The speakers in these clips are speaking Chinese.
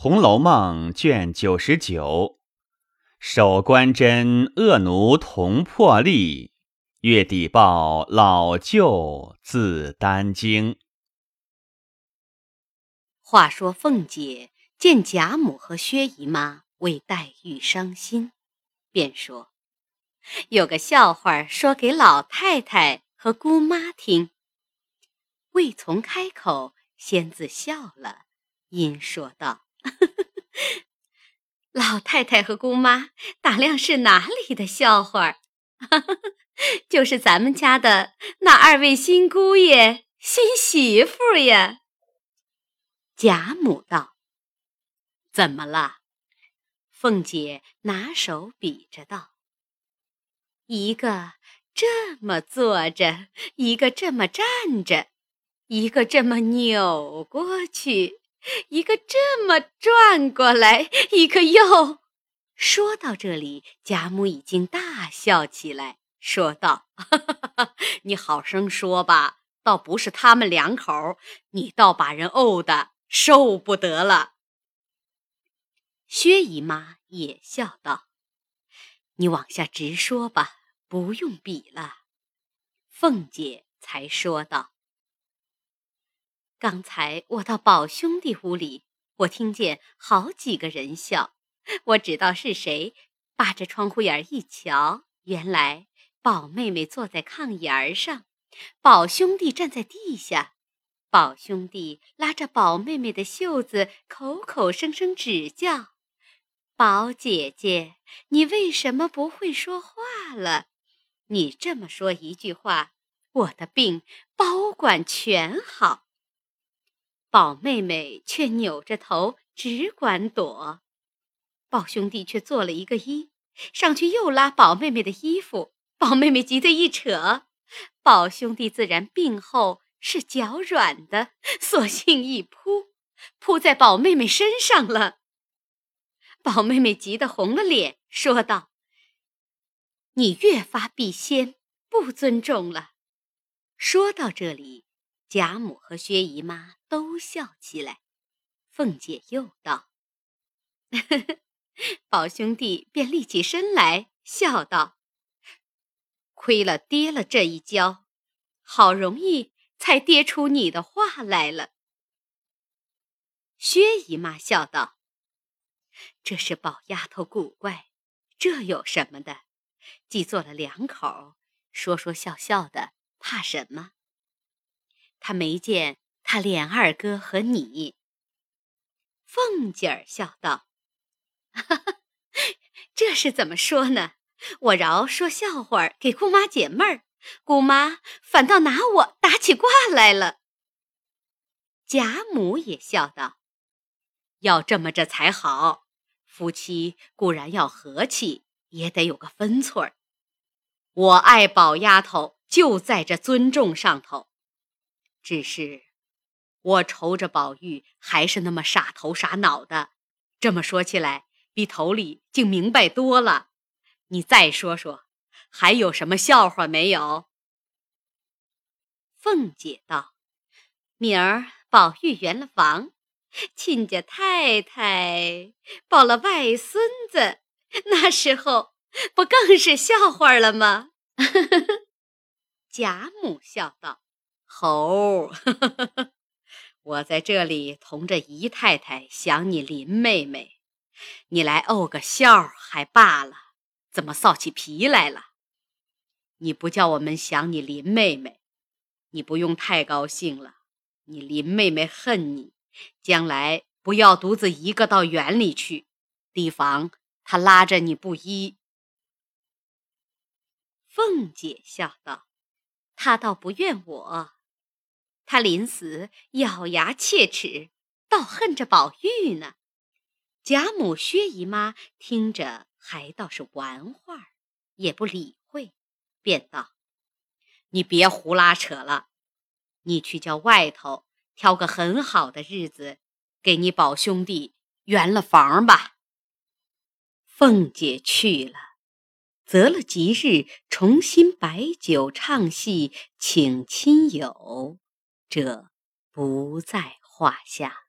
红楼梦》卷九十九，守关真恶奴同破例，月底报老舅自担惊。话说凤姐见贾母和薛姨妈为黛玉伤心，便说：“有个笑话说给老太太和姑妈听。”未从开口，先自笑了，因说道。老太太和姑妈打量是哪里的笑话？就是咱们家的那二位新姑爷、新媳妇呀。贾母道：“怎么了？”凤姐拿手比着道：“一个这么坐着，一个这么站着，一个这么扭过去。”一个这么转过来，一个又……说到这里，贾母已经大笑起来，说道：“ 你好生说吧，倒不是他们两口，你倒把人怄的受不得了。”薛姨妈也笑道：“你往下直说吧，不用比了。”凤姐才说道。刚才我到宝兄弟屋里，我听见好几个人笑，我知道是谁。扒着窗户眼一瞧，原来宝妹妹坐在炕沿上，宝兄弟站在地下。宝兄弟拉着宝妹妹的袖子，口口声声指教：“宝姐姐，你为什么不会说话了？你这么说一句话，我的病包管全好。”宝妹妹却扭着头，只管躲。宝兄弟却做了一个揖，上去又拉宝妹妹的衣服。宝妹妹急得一扯，宝兄弟自然病后是脚软的，索性一扑，扑在宝妹妹身上了。宝妹妹急得红了脸，说道：“你越发避先，不尊重了。”说到这里。贾母和薛姨妈都笑起来，凤姐又道：“呵呵宝兄弟便立起身来，笑道：‘亏了跌了这一跤，好容易才跌出你的话来了。’”薛姨妈笑道：“这是宝丫头古怪，这有什么的？既做了两口，说说笑笑的，怕什么？”他没见他连二哥和你。凤姐儿笑道：“哈哈，这是怎么说呢？我饶说笑话给姑妈解闷儿，姑妈反倒拿我打起卦来了。”贾母也笑道：“要这么着才好，夫妻固然要和气，也得有个分寸儿。我爱宝丫头，就在这尊重上头。”只是，我愁着宝玉还是那么傻头傻脑的。这么说起来，比头里竟明白多了。你再说说，还有什么笑话没有？凤姐道：“明儿宝玉圆了房，亲家太太抱了外孙子，那时候不更是笑话了吗？” 贾母笑道。猴，我在这里同着姨太太想你林妹妹，你来怄个笑还罢了，怎么臊起皮来了？你不叫我们想你林妹妹，你不用太高兴了。你林妹妹恨你，将来不要独自一个到园里去，提防她拉着你不依。凤姐笑道：“她倒不怨我。”他临死咬牙切齿，倒恨着宝玉呢。贾母、薛姨妈听着还倒是玩话，也不理会，便道：“你别胡拉扯了，你去叫外头挑个很好的日子，给你宝兄弟圆了房吧。”凤姐去了，择了吉日，重新摆酒唱戏，请亲友。这不在话下。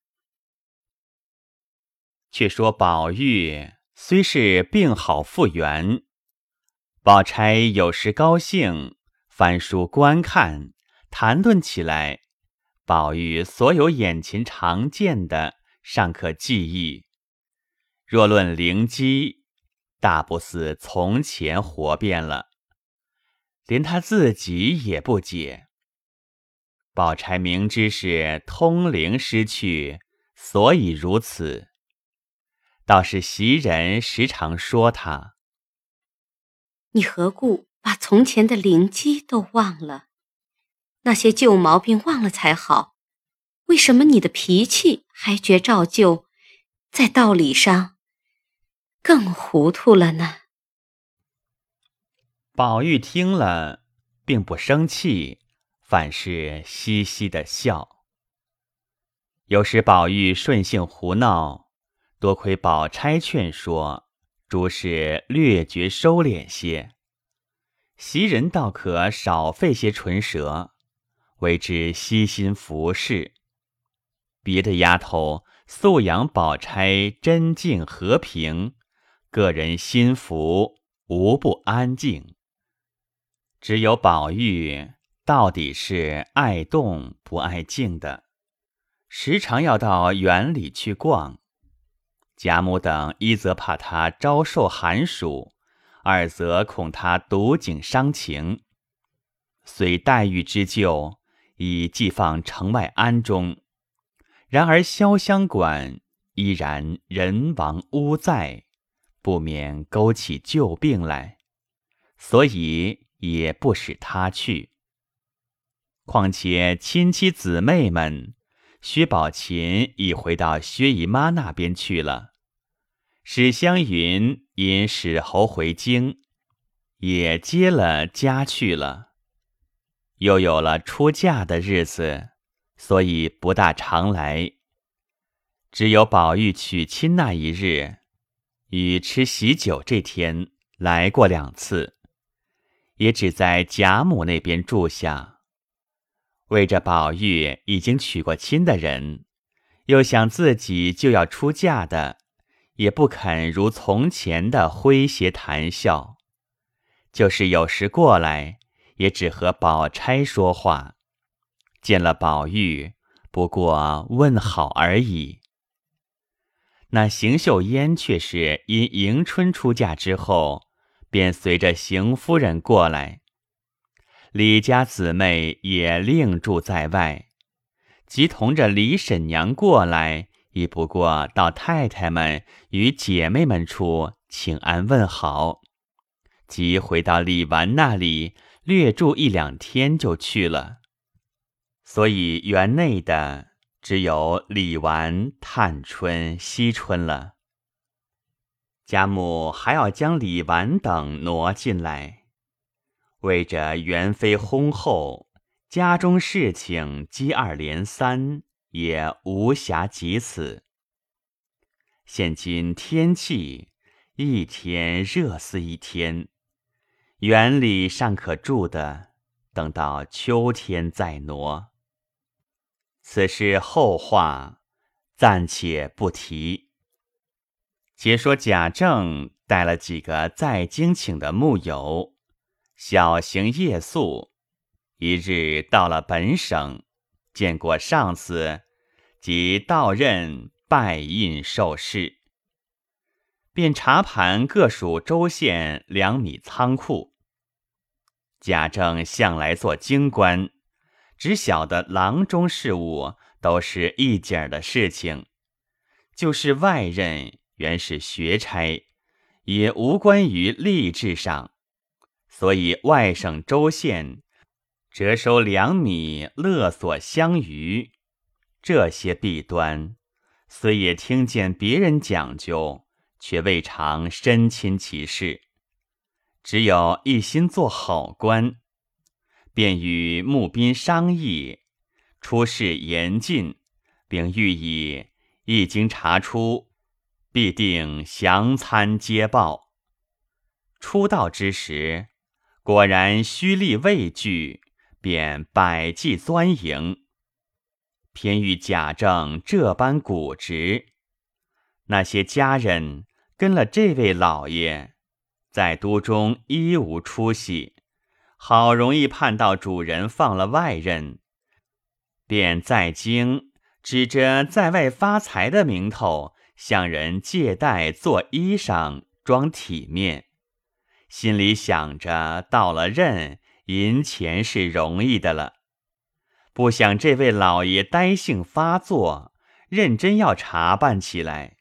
却说宝玉虽是病好复原，宝钗有时高兴，翻书观看，谈论起来，宝玉所有眼前常见的尚可记忆；若论灵机，大不似从前活变了，连他自己也不解。宝钗明知是通灵失去，所以如此。倒是袭人时常说他：“你何故把从前的灵机都忘了？那些旧毛病忘了才好。为什么你的脾气还觉照旧，在道理上更糊涂了呢？”宝玉听了，并不生气，反是嘻嘻的笑。有时宝玉顺性胡闹。多亏宝钗劝说，诸事略觉收敛些。袭人倒可少费些唇舌，为之悉心服侍。别的丫头素养宝钗真静和平，个人心服，无不安静。只有宝玉到底是爱动不爱静的，时常要到园里去逛。贾母等一则怕他招受寒暑，二则恐他独景伤情。虽黛玉之旧已寄放城外庵中，然而潇湘馆依然人亡屋在，不免勾起旧病来，所以也不使他去。况且亲戚姊妹们，薛宝琴已回到薛姨妈那边去了。史湘云因史侯回京，也接了家去了。又有了出嫁的日子，所以不大常来。只有宝玉娶亲那一日，与吃喜酒这天来过两次，也只在贾母那边住下。为着宝玉已经娶过亲的人，又想自己就要出嫁的。也不肯如从前的诙谐谈笑，就是有时过来，也只和宝钗说话。见了宝玉，不过问好而已。那邢岫烟却是因迎春出嫁之后，便随着邢夫人过来。李家姊妹也另住在外，即同着李婶娘过来。亦不过到太太们与姐妹们处请安问好，即回到李纨那里略住一两天就去了。所以园内的只有李纨、探春、惜春了。贾母还要将李纨等挪进来，为着元妃薨后，家中事情接二连三。也无暇及此。现今天气一天热似一天，园里尚可住的，等到秋天再挪。此事后话，暂且不提。且说贾政带了几个在京请的幕友，小行夜宿，一日到了本省。见过上司，即到任拜印受事，便查盘各属州县粮米仓库。贾政向来做京官，只晓得郎中事务都是一景儿的事情，就是外任原是学差，也无关于吏治上，所以外省州县。折收粮米，勒索相余，这些弊端，虽也听见别人讲究，却未尝身亲其事。只有一心做好官，便与募兵商议，出事严禁，并欲以一经查出，必定详参接报。出道之时，果然虚力畏惧。便百计钻营，偏遇贾政这般古直，那些家人跟了这位老爷，在都中一无出息，好容易盼到主人放了外人，便在京指着在外发财的名头，向人借贷做衣裳，装体面，心里想着到了任银钱是容易的了。不想这位老爷呆性发作，认真要查办起来。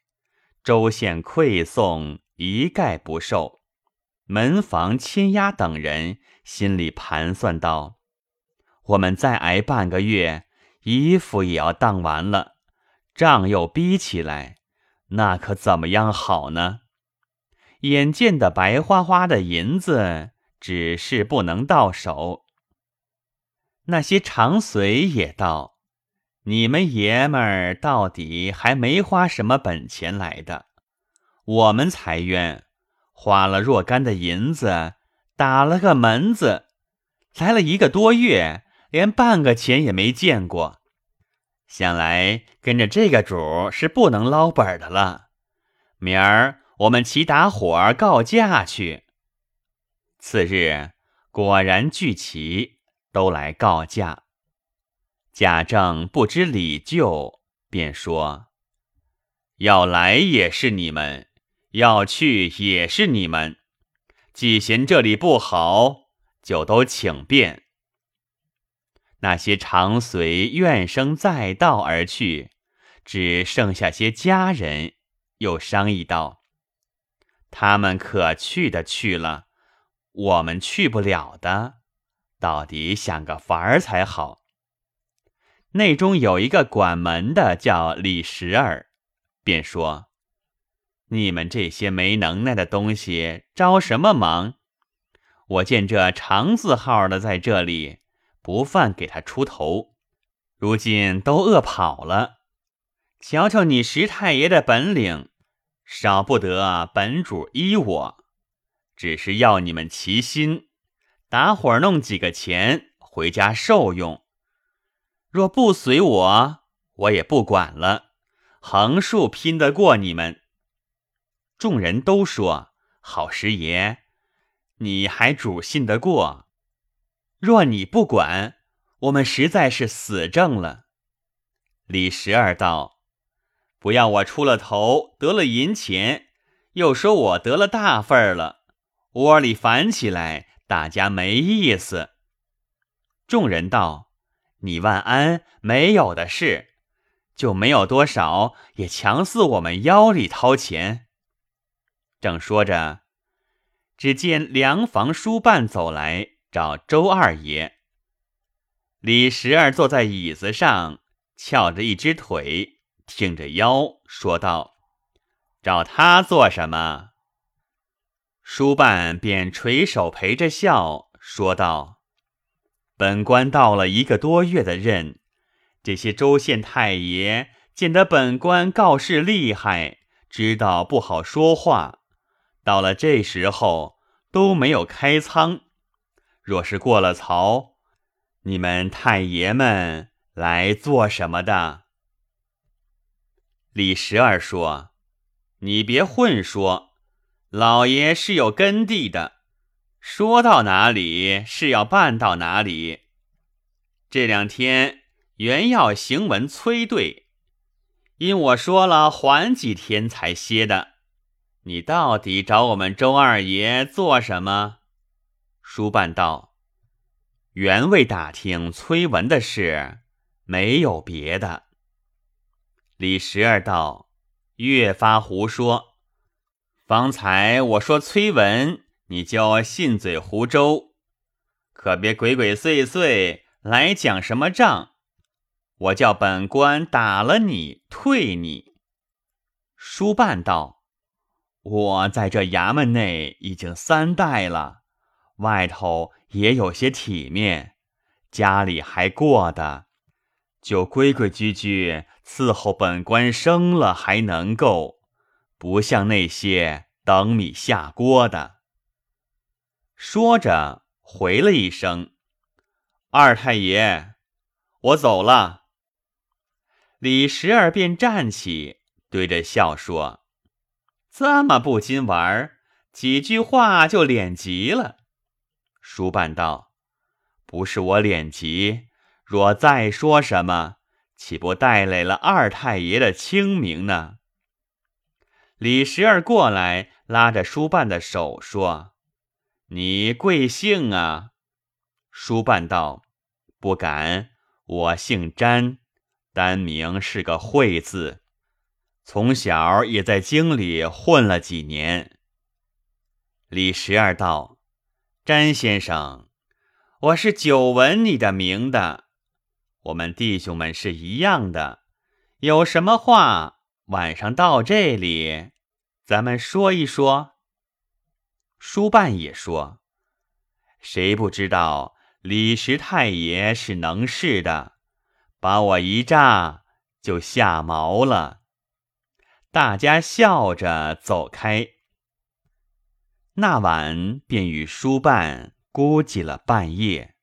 州县馈送一概不受，门房亲押等人心里盘算道：“我们再挨半个月，衣服也要当完了，账又逼起来，那可怎么样好呢？眼见的白花花的银子，只是不能到手。”那些长随也道：“你们爷们儿到底还没花什么本钱来的，我们才冤，花了若干的银子，打了个门子，来了一个多月，连半个钱也没见过。想来跟着这个主是不能捞本的了。明儿我们齐打伙儿告假去。”次日果然聚齐。都来告假。贾政不知礼旧，便说：“要来也是你们，要去也是你们。既嫌这里不好，就都请便。”那些常随怨声载道而去，只剩下些家人，又商议道：“他们可去的去了，我们去不了的。”到底想个法儿才好。内中有一个管门的，叫李十儿，便说：“你们这些没能耐的东西，着什么忙？我见这长字号的在这里，不犯给他出头。如今都饿跑了，瞧瞧你石太爷的本领，少不得本主依我，只是要你们齐心。”打伙弄几个钱回家受用，若不随我，我也不管了。横竖拼得过你们。众人都说：“好师爷，你还主信得过。若你不管，我们实在是死挣了。”李十二道：“不要我出了头，得了银钱，又说我得了大份儿了，窝里烦起来。”大家没意思。众人道：“你万安没有的事，就没有多少，也强似我们腰里掏钱。”正说着，只见粮房书办走来找周二爷。李十二坐在椅子上，翘着一只腿，挺着腰，说道：“找他做什么？”书办便垂手陪着笑，说道：“本官到了一个多月的任，这些州县太爷见得本官告示厉害，知道不好说话，到了这时候都没有开仓。若是过了曹，你们太爷们来做什么的？”李十二说：“你别混说。”老爷是有根蒂的，说到哪里是要办到哪里。这两天原要行文催对，因我说了缓几天才歇的。你到底找我们周二爷做什么？书办道：原未打听催文的事，没有别的。李十二道：越发胡说。方才我说崔文，你就信嘴胡诌，可别鬼鬼祟祟来讲什么账。我叫本官打了你，退你。书办道：“我在这衙门内已经三代了，外头也有些体面，家里还过得，就规规矩矩伺候本官生了，还能够。”不像那些等米下锅的。说着，回了一声：“二太爷，我走了。”李十二便站起，对着笑说：“这么不禁玩，几句话就脸急了。”书办道：“不是我脸急，若再说什么，岂不带累了二太爷的清明呢？”李十二过来，拉着书办的手说：“你贵姓啊？”书办道：“不敢，我姓詹，单名是个会字。从小也在京里混了几年。”李十二道：“詹先生，我是久闻你的名的，我们弟兄们是一样的，有什么话？”晚上到这里，咱们说一说。书办也说：“谁不知道李石太爷是能事的，把我一炸就下毛了。”大家笑着走开。那晚便与书办估计了半夜。